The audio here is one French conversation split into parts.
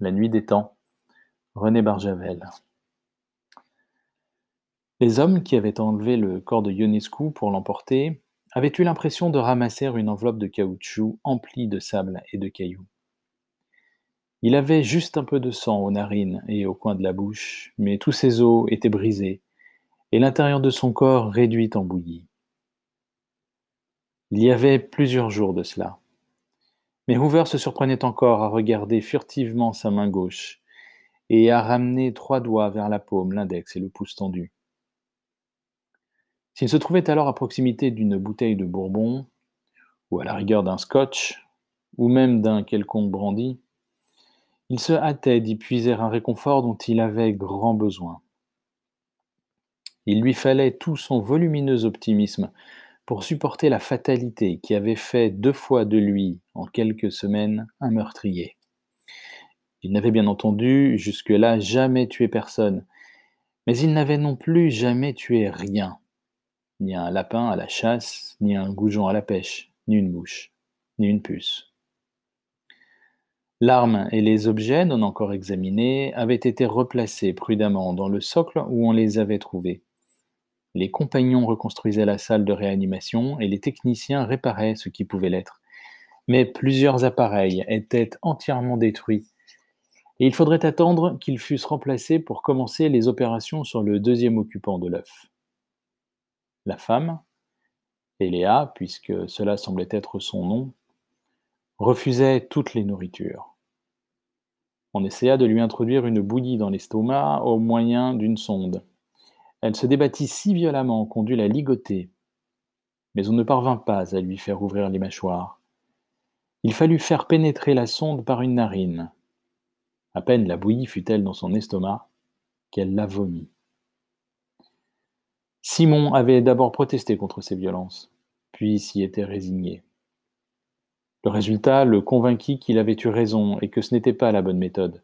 La nuit des temps. René Barjavel. Les hommes qui avaient enlevé le corps de Ionescu pour l'emporter avaient eu l'impression de ramasser une enveloppe de caoutchouc emplie de sable et de cailloux. Il avait juste un peu de sang aux narines et au coin de la bouche, mais tous ses os étaient brisés et l'intérieur de son corps réduit en bouillie. Il y avait plusieurs jours de cela. Mais Hoover se surprenait encore à regarder furtivement sa main gauche et à ramener trois doigts vers la paume, l'index et le pouce tendu. S'il se trouvait alors à proximité d'une bouteille de bourbon, ou à la rigueur d'un scotch, ou même d'un quelconque brandy, il se hâtait d'y puiser un réconfort dont il avait grand besoin. Il lui fallait tout son volumineux optimisme pour supporter la fatalité qui avait fait deux fois de lui, en quelques semaines, un meurtrier. Il n'avait bien entendu jusque-là jamais tué personne, mais il n'avait non plus jamais tué rien ni un lapin à la chasse, ni un goujon à la pêche, ni une mouche, ni une puce. L'arme et les objets non encore examinés avaient été replacés prudemment dans le socle où on les avait trouvés. Les compagnons reconstruisaient la salle de réanimation et les techniciens réparaient ce qui pouvait l'être. Mais plusieurs appareils étaient entièrement détruits et il faudrait attendre qu'ils fussent remplacés pour commencer les opérations sur le deuxième occupant de l'œuf la femme, Eléa, puisque cela semblait être son nom, refusait toutes les nourritures. On essaya de lui introduire une bouillie dans l'estomac au moyen d'une sonde. Elle se débattit si violemment qu'on dut la ligoter, mais on ne parvint pas à lui faire ouvrir les mâchoires. Il fallut faire pénétrer la sonde par une narine. À peine la bouillie fut-elle dans son estomac qu'elle la vomit. Simon avait d'abord protesté contre ces violences, puis s'y était résigné. Le résultat le convainquit qu'il avait eu raison et que ce n'était pas la bonne méthode.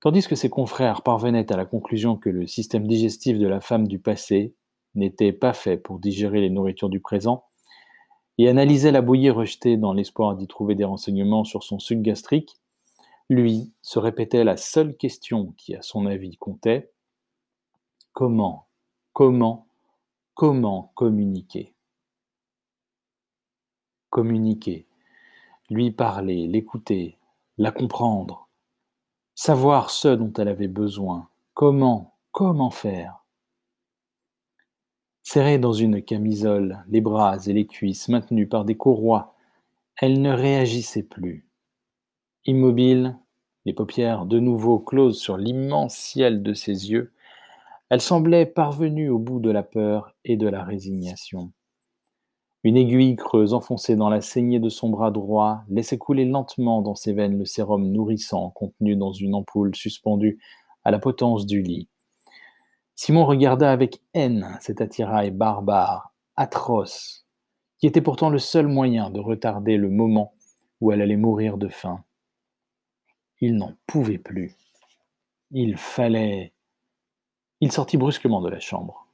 Tandis que ses confrères parvenaient à la conclusion que le système digestif de la femme du passé n'était pas fait pour digérer les nourritures du présent, et analysaient la bouillie rejetée dans l'espoir d'y trouver des renseignements sur son suc gastrique, lui se répétait la seule question qui, à son avis, comptait comment Comment, comment communiquer? Communiquer, lui parler, l'écouter, la comprendre, savoir ce dont elle avait besoin, comment, comment faire? Serrée dans une camisole, les bras et les cuisses maintenus par des courroies, elle ne réagissait plus. Immobile, les paupières de nouveau closes sur l'immense ciel de ses yeux, elle semblait parvenue au bout de la peur et de la résignation. Une aiguille creuse enfoncée dans la saignée de son bras droit laissait couler lentement dans ses veines le sérum nourrissant contenu dans une ampoule suspendue à la potence du lit. Simon regarda avec haine cet attirail barbare, atroce, qui était pourtant le seul moyen de retarder le moment où elle allait mourir de faim. Il n'en pouvait plus. Il fallait il sortit brusquement de la chambre,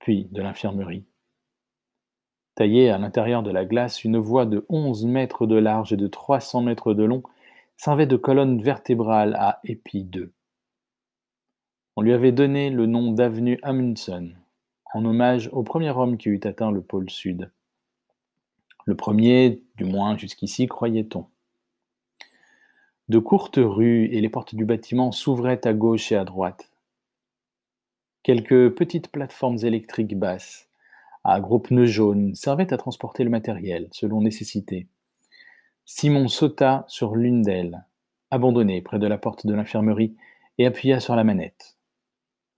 puis de l'infirmerie. Taillée à l'intérieur de la glace, une voie de onze mètres de large et de trois cents mètres de long servait de colonne vertébrale à Épi 2. On lui avait donné le nom d'avenue Amundsen, en hommage au premier homme qui eut atteint le pôle sud. Le premier, du moins jusqu'ici, croyait-on. De courtes rues et les portes du bâtiment s'ouvraient à gauche et à droite. Quelques petites plateformes électriques basses, à gros pneus jaunes, servaient à transporter le matériel, selon nécessité. Simon sauta sur l'une d'elles, abandonnée près de la porte de l'infirmerie, et appuya sur la manette.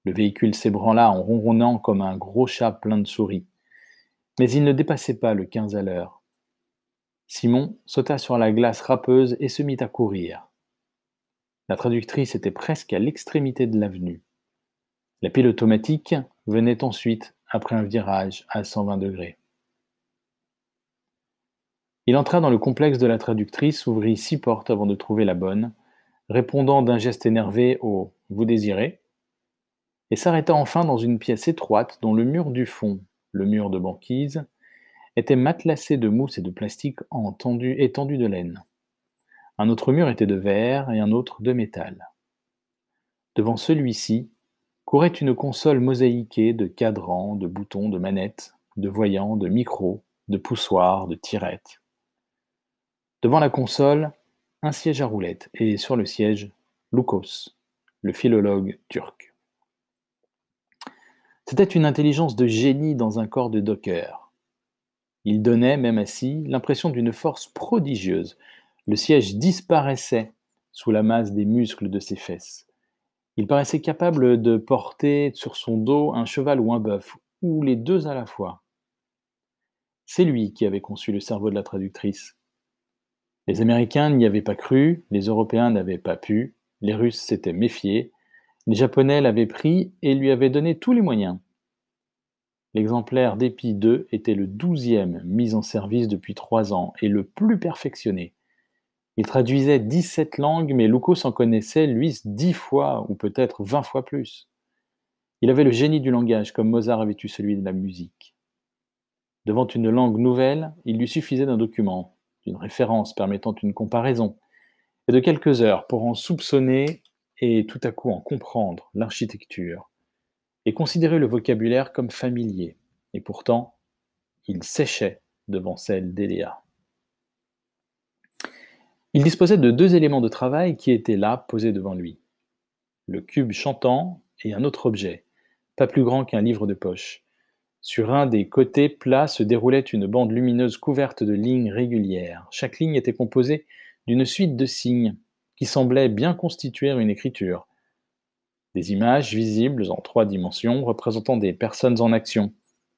Le véhicule s'ébranla en ronronnant comme un gros chat plein de souris. Mais il ne dépassait pas le quinze à l'heure. Simon sauta sur la glace râpeuse et se mit à courir. La traductrice était presque à l'extrémité de l'avenue. La pile automatique venait ensuite après un virage à 120 degrés. Il entra dans le complexe de la traductrice, ouvrit six portes avant de trouver la bonne, répondant d'un geste énervé au Vous désirez et s'arrêta enfin dans une pièce étroite dont le mur du fond, le mur de banquise, était matelassé de mousse et de plastique étendu de laine. Un autre mur était de verre et un autre de métal. Devant celui-ci courait une console mosaïquée de cadrans, de boutons, de manettes, de voyants, de micros, de poussoirs, de tirettes? Devant la console, un siège à roulettes et sur le siège, Lukos, le philologue turc. C'était une intelligence de génie dans un corps de docker. Il donnait, même assis, l'impression d'une force prodigieuse. Le siège disparaissait sous la masse des muscles de ses fesses. Il paraissait capable de porter sur son dos un cheval ou un bœuf, ou les deux à la fois. C'est lui qui avait conçu le cerveau de la traductrice. Les Américains n'y avaient pas cru, les Européens n'avaient pas pu, les Russes s'étaient méfiés, les Japonais l'avaient pris et lui avaient donné tous les moyens. L'exemplaire d'Epi 2 était le douzième mis en service depuis trois ans et le plus perfectionné. Il traduisait 17 langues, mais Luco s'en connaissait, lui, dix fois ou peut-être vingt fois plus. Il avait le génie du langage, comme Mozart avait eu celui de la musique. Devant une langue nouvelle, il lui suffisait d'un document, d'une référence permettant une comparaison, et de quelques heures pour en soupçonner et tout à coup en comprendre l'architecture, et considérer le vocabulaire comme familier, et pourtant, il séchait devant celle d'Eléa. Il disposait de deux éléments de travail qui étaient là, posés devant lui. Le cube chantant et un autre objet, pas plus grand qu'un livre de poche. Sur un des côtés plats se déroulait une bande lumineuse couverte de lignes régulières. Chaque ligne était composée d'une suite de signes qui semblaient bien constituer une écriture. Des images visibles en trois dimensions représentant des personnes en action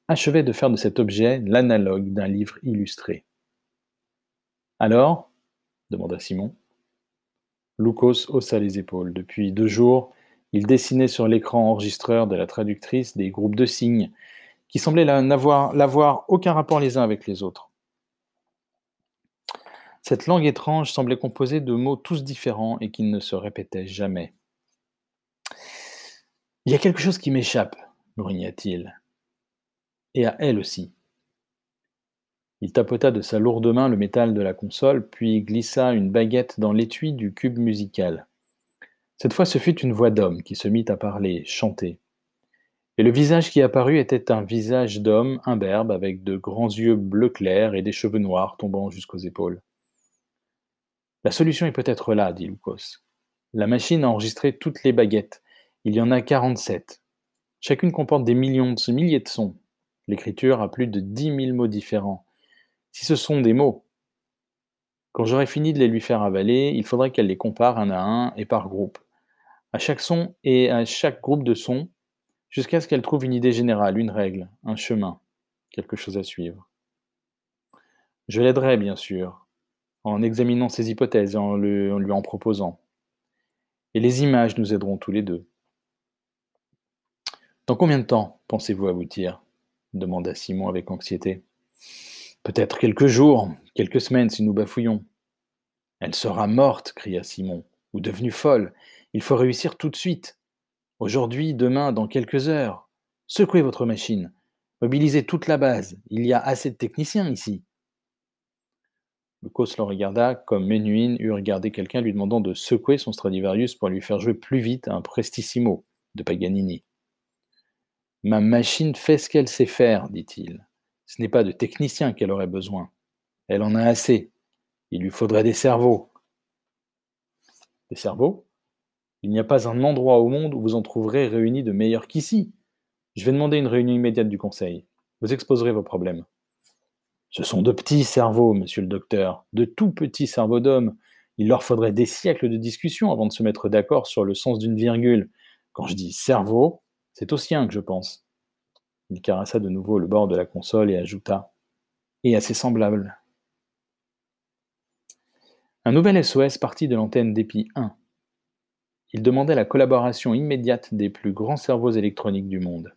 achevaient de faire de cet objet l'analogue d'un livre illustré. Alors, demanda Simon. Lucas haussa les épaules. Depuis deux jours, il dessinait sur l'écran enregistreur de la traductrice des groupes de signes qui semblaient n'avoir aucun rapport les uns avec les autres. Cette langue étrange semblait composée de mots tous différents et qui ne se répétaient jamais. Il y a quelque chose qui m'échappe, grogna-t-il. Et à elle aussi. Il tapota de sa lourde main le métal de la console, puis glissa une baguette dans l'étui du cube musical. Cette fois, ce fut une voix d'homme qui se mit à parler, chanter. Et le visage qui apparut était un visage d'homme imberbe avec de grands yeux bleu clair et des cheveux noirs tombant jusqu'aux épaules. La solution est peut-être là, dit Lucas. La machine a enregistré toutes les baguettes. Il y en a quarante-sept. Chacune comporte des millions de milliers de sons. L'écriture a plus de dix mille mots différents. Si ce sont des mots, quand j'aurai fini de les lui faire avaler, il faudrait qu'elle les compare un à un et par groupe, à chaque son et à chaque groupe de sons, jusqu'à ce qu'elle trouve une idée générale, une règle, un chemin, quelque chose à suivre. Je l'aiderai, bien sûr, en examinant ses hypothèses et en, en lui en proposant. Et les images nous aideront tous les deux. Dans combien de temps pensez-vous aboutir? demanda Simon avec anxiété. Peut-être quelques jours, quelques semaines si nous bafouillons. Elle sera morte, cria Simon, ou devenue folle. Il faut réussir tout de suite. Aujourd'hui, demain, dans quelques heures. Secouez votre machine. Mobilisez toute la base. Il y a assez de techniciens ici. Lucas le regarda comme Menuhin eût regardé quelqu'un lui demandant de secouer son Stradivarius pour lui faire jouer plus vite un Prestissimo de Paganini. Ma machine fait ce qu'elle sait faire, dit-il. Ce n'est pas de techniciens qu'elle aurait besoin. Elle en a assez. Il lui faudrait des cerveaux. Des cerveaux? Il n'y a pas un endroit au monde où vous en trouverez réunis de meilleurs qu'ici. Je vais demander une réunion immédiate du conseil. Vous exposerez vos problèmes. Ce sont de petits cerveaux, monsieur le docteur, de tout petits cerveaux d'hommes. Il leur faudrait des siècles de discussion avant de se mettre d'accord sur le sens d'une virgule. Quand je dis cerveau, c'est au sien que je pense. Il caressa de nouveau le bord de la console et ajouta Et assez semblable. Un nouvel SOS partit de l'antenne d'EPI 1. Il demandait la collaboration immédiate des plus grands cerveaux électroniques du monde.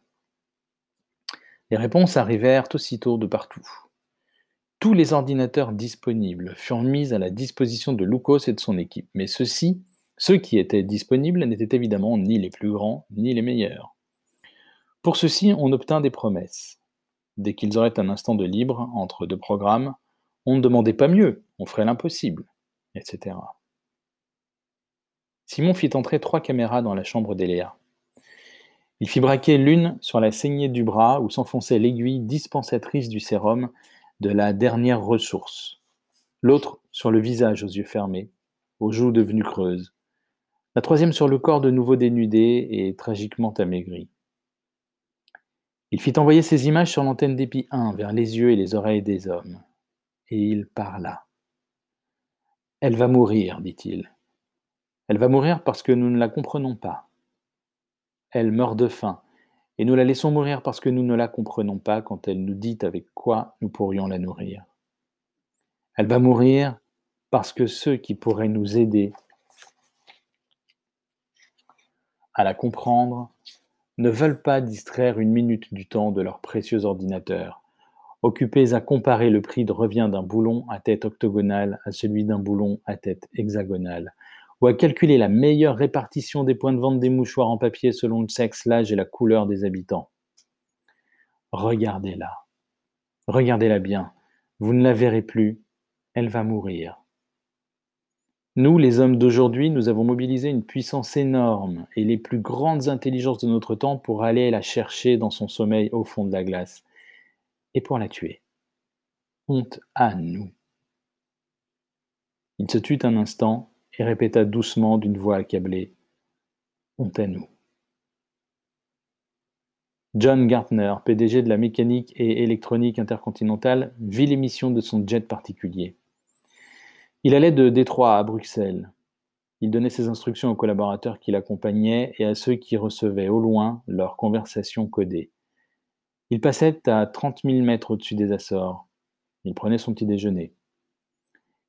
Les réponses arrivèrent aussitôt de partout. Tous les ordinateurs disponibles furent mis à la disposition de Lucas et de son équipe, mais ceux-ci, ceux qui étaient disponibles, n'étaient évidemment ni les plus grands ni les meilleurs. Pour ceci, on obtint des promesses. Dès qu'ils auraient un instant de libre entre deux programmes, on ne demandait pas mieux, on ferait l'impossible. etc. Simon fit entrer trois caméras dans la chambre d'Eléa. Il fit braquer l'une sur la saignée du bras où s'enfonçait l'aiguille dispensatrice du sérum de la dernière ressource, l'autre sur le visage aux yeux fermés, aux joues devenues creuses, la troisième sur le corps de nouveau dénudé et tragiquement amaigri. Il fit envoyer ces images sur l'antenne d'épi 1 vers les yeux et les oreilles des hommes. Et il parla. Elle va mourir, dit-il. Elle va mourir parce que nous ne la comprenons pas. Elle meurt de faim, et nous la laissons mourir parce que nous ne la comprenons pas quand elle nous dit avec quoi nous pourrions la nourrir. Elle va mourir parce que ceux qui pourraient nous aider à la comprendre ne veulent pas distraire une minute du temps de leur précieux ordinateur, occupés à comparer le prix de revient d'un boulon à tête octogonale à celui d'un boulon à tête hexagonale, ou à calculer la meilleure répartition des points de vente des mouchoirs en papier selon le sexe, l'âge et la couleur des habitants. Regardez-la. Regardez-la bien. Vous ne la verrez plus. Elle va mourir. Nous, les hommes d'aujourd'hui, nous avons mobilisé une puissance énorme et les plus grandes intelligences de notre temps pour aller la chercher dans son sommeil au fond de la glace et pour la tuer. Honte à nous. Il se tut un instant et répéta doucement d'une voix accablée Honte à nous. John Gartner, PDG de la mécanique et électronique intercontinentale, vit l'émission de son jet particulier. Il allait de Détroit à Bruxelles. Il donnait ses instructions aux collaborateurs qui l'accompagnaient et à ceux qui recevaient au loin leurs conversations codées. Il passait à 30 000 mètres au-dessus des Açores. Il prenait son petit déjeuner.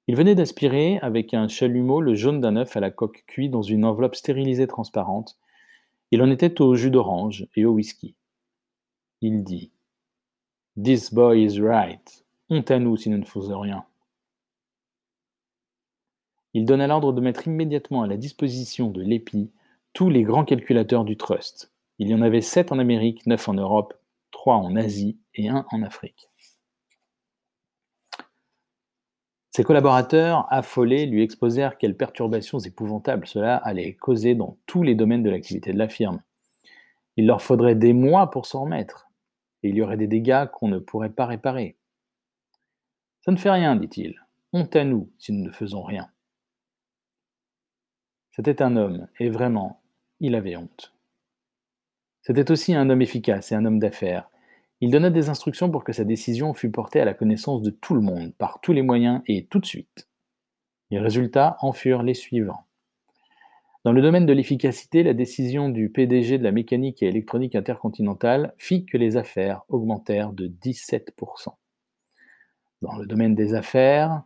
Il venait d'aspirer avec un chalumeau le jaune d'un œuf à la coque cuit dans une enveloppe stérilisée transparente. Il en était au jus d'orange et au whisky. Il dit This boy is right. Honte à nous si nous ne faisons rien. Il donna l'ordre de mettre immédiatement à la disposition de l'EPI tous les grands calculateurs du Trust. Il y en avait sept en Amérique, neuf en Europe, trois en Asie et un en Afrique. Ses collaborateurs, affolés, lui exposèrent quelles perturbations épouvantables cela allait causer dans tous les domaines de l'activité de la firme. Il leur faudrait des mois pour s'en remettre, et il y aurait des dégâts qu'on ne pourrait pas réparer. Ça ne fait rien, dit-il. Honte à nous si nous ne faisons rien. C'était un homme, et vraiment, il avait honte. C'était aussi un homme efficace et un homme d'affaires. Il donna des instructions pour que sa décision fût portée à la connaissance de tout le monde, par tous les moyens et tout de suite. Les résultats en furent les suivants. Dans le domaine de l'efficacité, la décision du PDG de la mécanique et électronique intercontinentale fit que les affaires augmentèrent de 17%. Dans le domaine des affaires,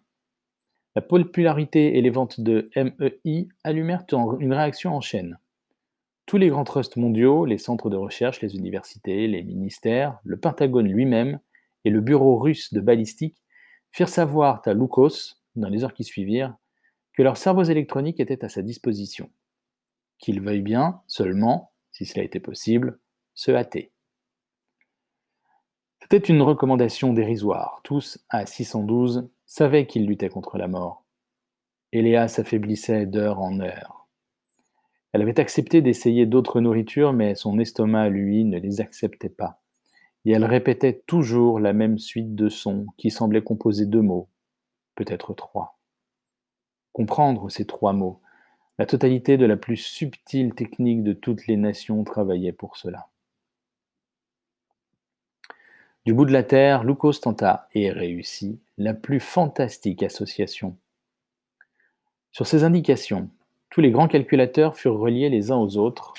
la popularité et les ventes de MEI allumèrent une réaction en chaîne. Tous les grands trusts mondiaux, les centres de recherche, les universités, les ministères, le Pentagone lui-même et le bureau russe de balistique firent savoir à Lukos, dans les heures qui suivirent, que leurs cerveaux électroniques étaient à sa disposition. Qu'il veuille bien, seulement, si cela était possible, se hâter. C'était une recommandation dérisoire. Tous, à 612, savait qu'il luttait contre la mort. Eléa s'affaiblissait d'heure en heure. Elle avait accepté d'essayer d'autres nourritures, mais son estomac, lui, ne les acceptait pas. Et elle répétait toujours la même suite de sons qui semblaient composer deux mots, peut-être trois. Comprendre ces trois mots, la totalité de la plus subtile technique de toutes les nations travaillait pour cela. Du bout de la terre, Lucas tenta, et réussit, la plus fantastique association. Sur ces indications, tous les grands calculateurs furent reliés les uns aux autres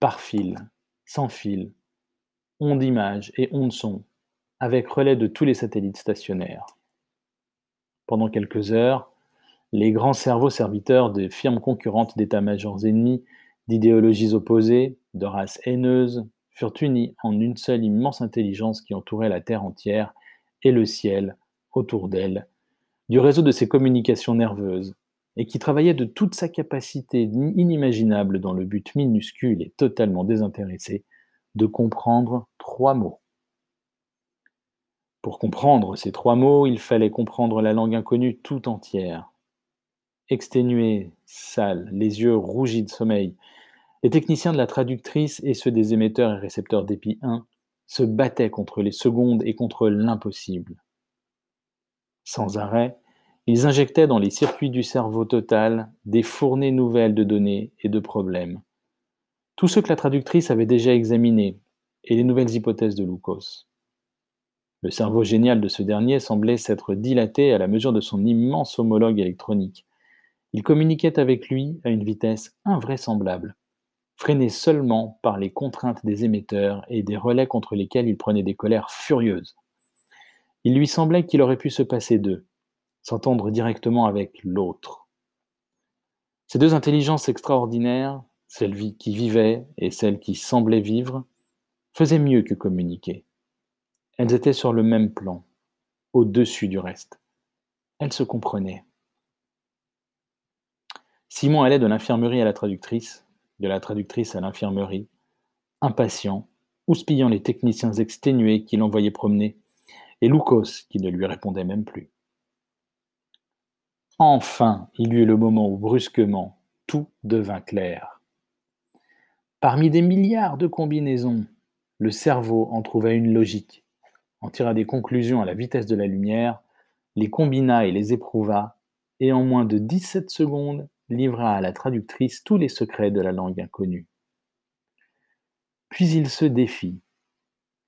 par fil, sans fil, ondes d'image et ondes son, avec relais de tous les satellites stationnaires. Pendant quelques heures, les grands cerveaux serviteurs des firmes concurrentes d'états-majors ennemis, d'idéologies opposées, de races haineuses, furent unis en une seule immense intelligence qui entourait la Terre entière et le ciel autour d'elle, du réseau de ses communications nerveuses, et qui travaillait de toute sa capacité inimaginable dans le but minuscule et totalement désintéressé de comprendre trois mots. Pour comprendre ces trois mots, il fallait comprendre la langue inconnue tout entière. exténués, sales, les yeux rougis de sommeil, les techniciens de la traductrice et ceux des émetteurs et récepteurs d'épi 1 se battaient contre les secondes et contre l'impossible. Sans arrêt, ils injectaient dans les circuits du cerveau total des fournées nouvelles de données et de problèmes. Tout ce que la traductrice avait déjà examiné et les nouvelles hypothèses de Lucas. Le cerveau génial de ce dernier semblait s'être dilaté à la mesure de son immense homologue électronique. Il communiquait avec lui à une vitesse invraisemblable freiné seulement par les contraintes des émetteurs et des relais contre lesquels il prenait des colères furieuses. Il lui semblait qu'il aurait pu se passer d'eux, s'entendre directement avec l'autre. Ces deux intelligences extraordinaires, celle qui vivait et celle qui semblait vivre, faisaient mieux que communiquer. Elles étaient sur le même plan, au-dessus du reste. Elles se comprenaient. Simon allait de l'infirmerie à la traductrice, de la traductrice à l'infirmerie, impatient, houspillant les techniciens exténués qui l'envoyaient promener, et Lucas qui ne lui répondait même plus. Enfin, il y eut le moment où brusquement tout devint clair. Parmi des milliards de combinaisons, le cerveau en trouva une logique, en tira des conclusions à la vitesse de la lumière, les combina et les éprouva, et en moins de 17 secondes, livra à la traductrice tous les secrets de la langue inconnue. Puis il se défit.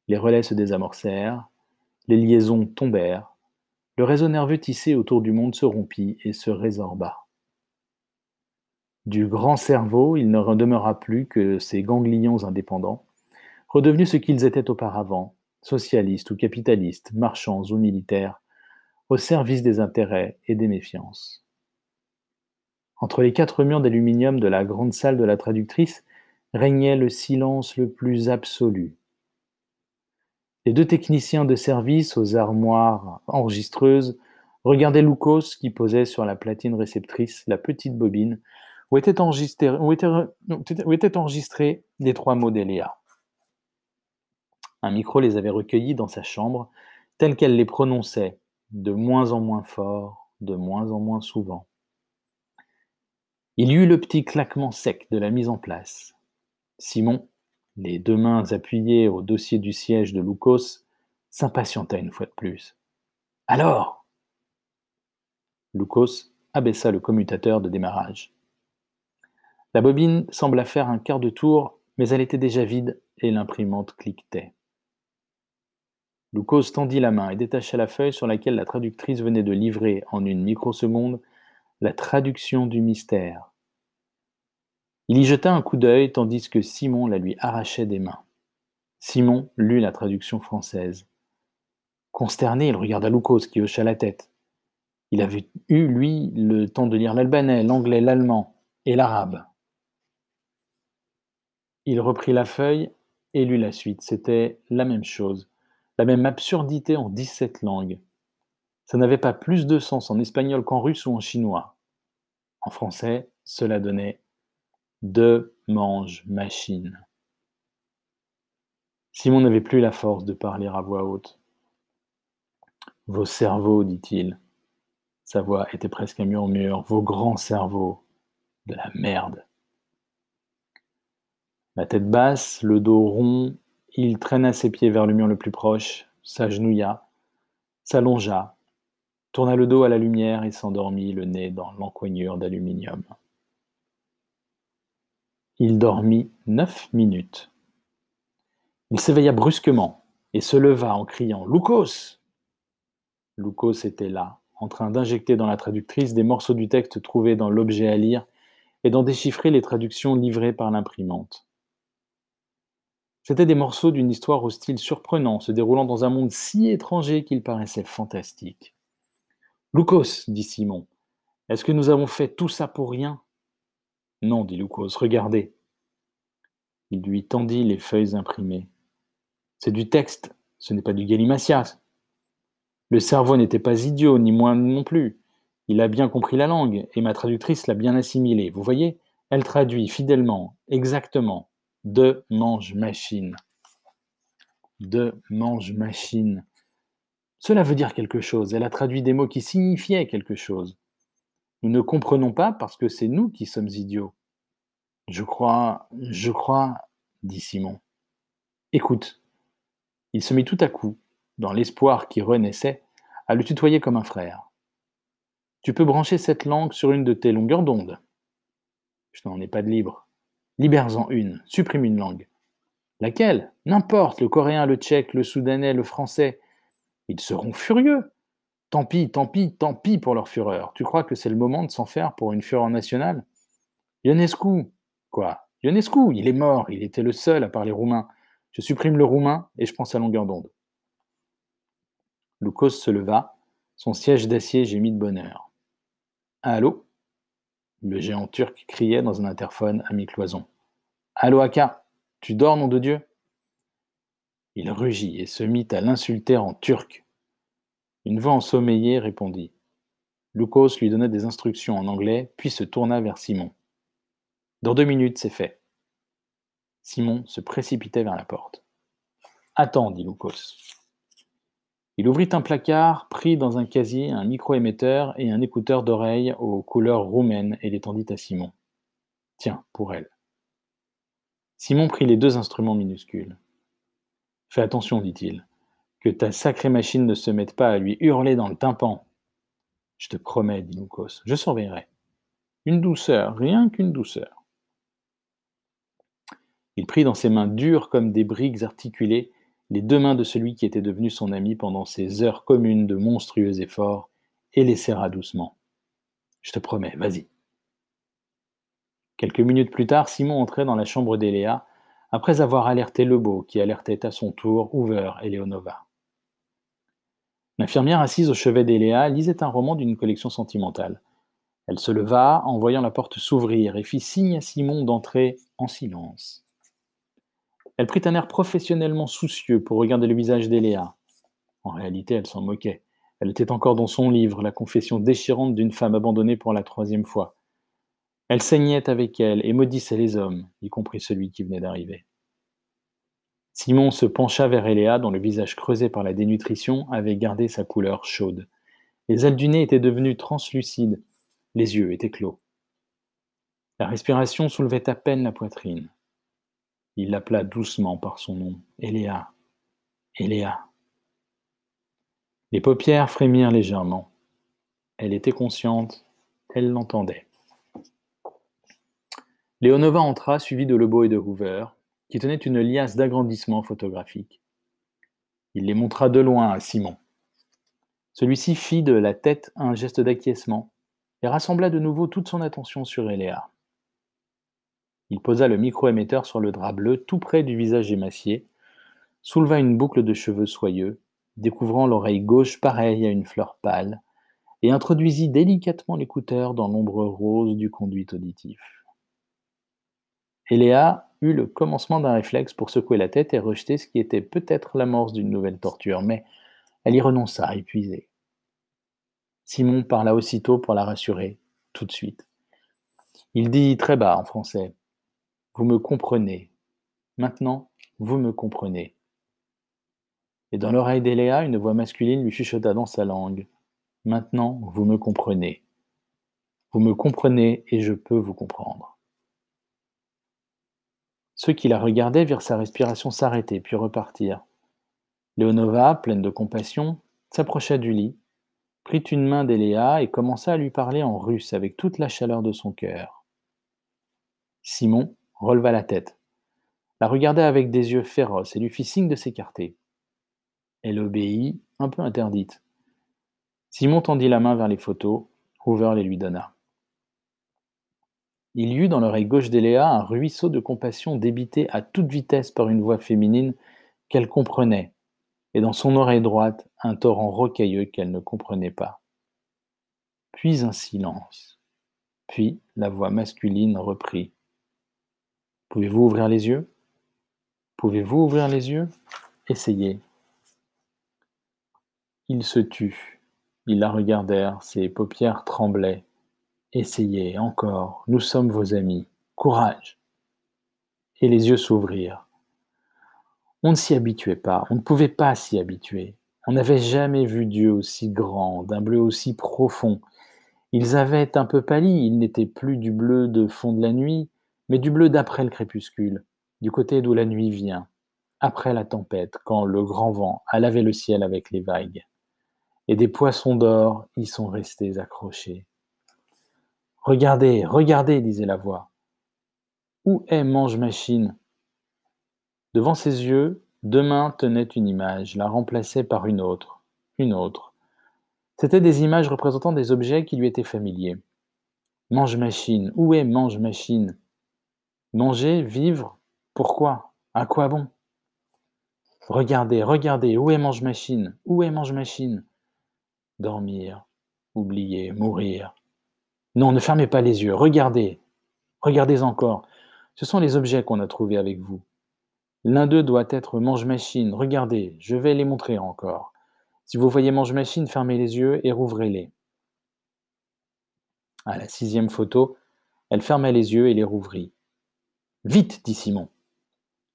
Les relais se désamorcèrent, les liaisons tombèrent, le réseau nerveux tissé autour du monde se rompit et se résorba. Du grand cerveau, il ne demeura plus que ces ganglions indépendants, redevenus ce qu'ils étaient auparavant, socialistes ou capitalistes, marchands ou militaires, au service des intérêts et des méfiances. Entre les quatre murs d'aluminium de la grande salle de la traductrice régnait le silence le plus absolu. Les deux techniciens de service aux armoires enregistreuses regardaient Lucas qui posait sur la platine réceptrice la petite bobine où étaient enregistrés, les trois mots d'Eléa. Un micro les avait recueillis dans sa chambre, tels qu'elle les prononçait, de moins en moins fort, de moins en moins souvent. Il y eut le petit claquement sec de la mise en place. Simon, les deux mains appuyées au dossier du siège de Lucas, s'impatienta une fois de plus. Alors Lucas abaissa le commutateur de démarrage. La bobine sembla faire un quart de tour, mais elle était déjà vide et l'imprimante cliquetait. Lucas tendit la main et détacha la feuille sur laquelle la traductrice venait de livrer en une microseconde la traduction du mystère. Il y jeta un coup d'œil tandis que Simon la lui arrachait des mains. Simon lut la traduction française. Consterné, il regarda Lucas qui hocha la tête. Il avait eu, lui, le temps de lire l'albanais, l'anglais, l'allemand et l'arabe. Il reprit la feuille et lut la suite. C'était la même chose, la même absurdité en 17 langues. Ça n'avait pas plus de sens en espagnol qu'en russe ou en chinois. En français, cela donnait deux mange machine. Simon n'avait plus la force de parler à voix haute. Vos cerveaux, dit-il. Sa voix était presque un murmure. Vos grands cerveaux. De la merde. La tête basse, le dos rond, il traîna ses pieds vers le mur le plus proche, s'agenouilla, s'allongea, tourna le dos à la lumière et s'endormit le nez dans l'encoignure d'aluminium. Il dormit neuf minutes. Il s'éveilla brusquement et se leva en criant Lucas Lucas était là, en train d'injecter dans la traductrice des morceaux du texte trouvés dans l'objet à lire et d'en déchiffrer les traductions livrées par l'imprimante. C'étaient des morceaux d'une histoire au style surprenant, se déroulant dans un monde si étranger qu'il paraissait fantastique. Lucas, dit Simon, est-ce que nous avons fait tout ça pour rien? Non, dit Lucas, regardez. Il lui tendit les feuilles imprimées. C'est du texte, ce n'est pas du galimatias. Le cerveau n'était pas idiot, ni moi non plus. Il a bien compris la langue, et ma traductrice l'a bien assimilée. Vous voyez, elle traduit fidèlement, exactement, de mange machine. De mange machine. Cela veut dire quelque chose. Elle a traduit des mots qui signifiaient quelque chose. Nous ne comprenons pas parce que c'est nous qui sommes idiots. Je crois, je crois, dit Simon. Écoute. Il se mit tout à coup, dans l'espoir qui renaissait, à le tutoyer comme un frère. Tu peux brancher cette langue sur une de tes longueurs d'onde. Je n'en ai pas de libre. Libère-en une, supprime une langue. Laquelle? N'importe, le coréen, le tchèque, le soudanais, le français. Ils seront furieux. Tant pis, tant pis, tant pis pour leur fureur. Tu crois que c'est le moment de s'en faire pour une fureur nationale? Ionescu Quoi? Ionescu, il est mort, il était le seul à parler roumain. Je supprime le roumain et je prends sa longueur d'onde. Loukos se leva, son siège d'acier gémit de bonheur. Allô? Le géant turc criait dans un interphone à mi-cloison. Allô, Aka Tu dors, nom de Dieu? Il rugit et se mit à l'insulter en turc. Une voix ensommeillée répondit. Loukos lui donna des instructions en anglais, puis se tourna vers Simon. Dans deux minutes, c'est fait. Simon se précipitait vers la porte. Attends, dit Loukos. Il ouvrit un placard, prit dans un casier un micro-émetteur et un écouteur d'oreille aux couleurs roumaines et les tendit à Simon. Tiens, pour elle. Simon prit les deux instruments minuscules. Fais attention, dit-il. Que ta sacrée machine ne se mette pas à lui hurler dans le tympan. Je te promets, dit Noukos, je surveillerai. Une douceur, rien qu'une douceur. Il prit dans ses mains dures comme des briques articulées les deux mains de celui qui était devenu son ami pendant ces heures communes de monstrueux efforts et les serra doucement. Je te promets, vas-y. Quelques minutes plus tard, Simon entrait dans la chambre d'Eléa après avoir alerté Lebeau, qui alertait à son tour Hoover et Leonova. L'infirmière assise au chevet d'Eléa lisait un roman d'une collection sentimentale. Elle se leva en voyant la porte s'ouvrir et fit signe à Simon d'entrer en silence. Elle prit un air professionnellement soucieux pour regarder le visage d'Eléa. En réalité, elle s'en moquait. Elle était encore dans son livre, la confession déchirante d'une femme abandonnée pour la troisième fois. Elle saignait avec elle et maudissait les hommes, y compris celui qui venait d'arriver. Simon se pencha vers Eléa, dont le visage creusé par la dénutrition avait gardé sa couleur chaude. Les ailes du nez étaient devenues translucides, les yeux étaient clos. La respiration soulevait à peine la poitrine. Il l'appela doucement par son nom. Eléa. Eléa. Les paupières frémirent légèrement. Elle était consciente, elle l'entendait. Léonova entra, suivi de Lebeau et de Hoover, qui tenait une liasse d'agrandissements photographiques. Il les montra de loin à Simon. Celui-ci fit de la tête un geste d'acquiescement et rassembla de nouveau toute son attention sur Eléa. Il posa le micro-émetteur sur le drap bleu tout près du visage émacié, souleva une boucle de cheveux soyeux, découvrant l'oreille gauche pareille à une fleur pâle, et introduisit délicatement l'écouteur dans l'ombre rose du conduit auditif. Eléa eut le commencement d'un réflexe pour secouer la tête et rejeter ce qui était peut-être l'amorce d'une nouvelle torture, mais elle y renonça, épuisée. Simon parla aussitôt pour la rassurer, tout de suite. Il dit très bas en français Vous me comprenez. Maintenant, vous me comprenez. Et dans l'oreille d'Eléa, une voix masculine lui chuchota dans sa langue Maintenant, vous me comprenez. Vous me comprenez et je peux vous comprendre. Ceux qui la regardaient virent sa respiration s'arrêter, puis repartir. Léonova, pleine de compassion, s'approcha du lit, prit une main d'Eléa et commença à lui parler en russe avec toute la chaleur de son cœur. Simon releva la tête, la regarda avec des yeux féroces et lui fit signe de s'écarter. Elle obéit, un peu interdite. Simon tendit la main vers les photos, Hoover les lui donna. Il y eut dans l'oreille gauche d'Eléa un ruisseau de compassion débité à toute vitesse par une voix féminine qu'elle comprenait, et dans son oreille droite un torrent rocailleux qu'elle ne comprenait pas. Puis un silence. Puis la voix masculine reprit. Pouvez-vous ouvrir les yeux? Pouvez-vous ouvrir les yeux? Essayez. Il se tut. Ils la regardèrent, ses paupières tremblaient. Essayez encore, nous sommes vos amis. Courage. Et les yeux s'ouvrirent. On ne s'y habituait pas, on ne pouvait pas s'y habituer. On n'avait jamais vu Dieu aussi grand, d'un bleu aussi profond, Ils avaient un peu pâli, ils n'étaient plus du bleu de fond de la nuit, mais du bleu d'après le crépuscule, du côté d'où la nuit vient, après la tempête, quand le grand vent a lavé le ciel avec les vagues. Et des poissons d'or y sont restés accrochés. Regardez, regardez, disait la voix. Où est Mange Machine? Devant ses yeux, deux mains tenaient une image, la remplaçaient par une autre, une autre. C'étaient des images représentant des objets qui lui étaient familiers. Mange Machine, où est Mange Machine? Manger, vivre, pourquoi? À quoi bon? Regardez, regardez, où est Mange Machine? Où est Mange Machine? Dormir, oublier, mourir. Non, ne fermez pas les yeux, regardez, regardez encore. Ce sont les objets qu'on a trouvés avec vous. L'un d'eux doit être mange-machine. Regardez, je vais les montrer encore. Si vous voyez mange-machine, fermez les yeux et rouvrez-les. À la sixième photo, elle ferma les yeux et les rouvrit. Vite, dit Simon.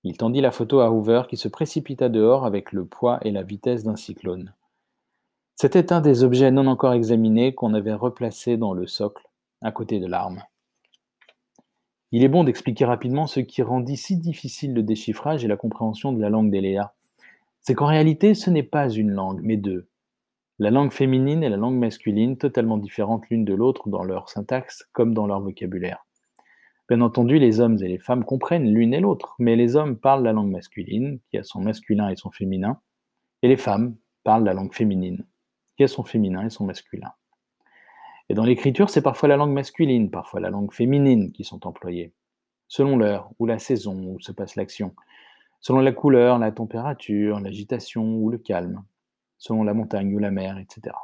Il tendit la photo à Hoover qui se précipita dehors avec le poids et la vitesse d'un cyclone. C'était un des objets non encore examinés qu'on avait replacé dans le socle, à côté de l'arme. Il est bon d'expliquer rapidement ce qui rendit si difficile le déchiffrage et la compréhension de la langue d'Eléa. C'est qu'en réalité, ce n'est pas une langue, mais deux. La langue féminine et la langue masculine, totalement différentes l'une de l'autre dans leur syntaxe comme dans leur vocabulaire. Bien entendu, les hommes et les femmes comprennent l'une et l'autre, mais les hommes parlent la langue masculine, qui a son masculin et son féminin, et les femmes parlent la langue féminine, qui a son féminin et son masculin. Et dans l'écriture, c'est parfois la langue masculine, parfois la langue féminine qui sont employées, selon l'heure ou la saison où se passe l'action, selon la couleur, la température, l'agitation ou le calme, selon la montagne ou la mer, etc.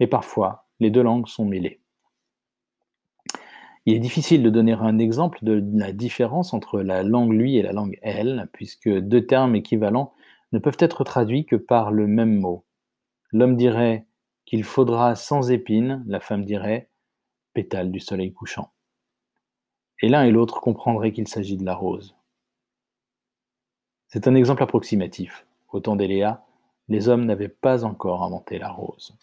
Et parfois, les deux langues sont mêlées. Il est difficile de donner un exemple de la différence entre la langue lui et la langue elle, puisque deux termes équivalents ne peuvent être traduits que par le même mot. L'homme dirait qu'il faudra sans épines, la femme dirait pétale du soleil couchant. Et l'un et l'autre comprendraient qu'il s'agit de la rose. C'est un exemple approximatif. Au temps d'Eléa, les hommes n'avaient pas encore inventé la rose.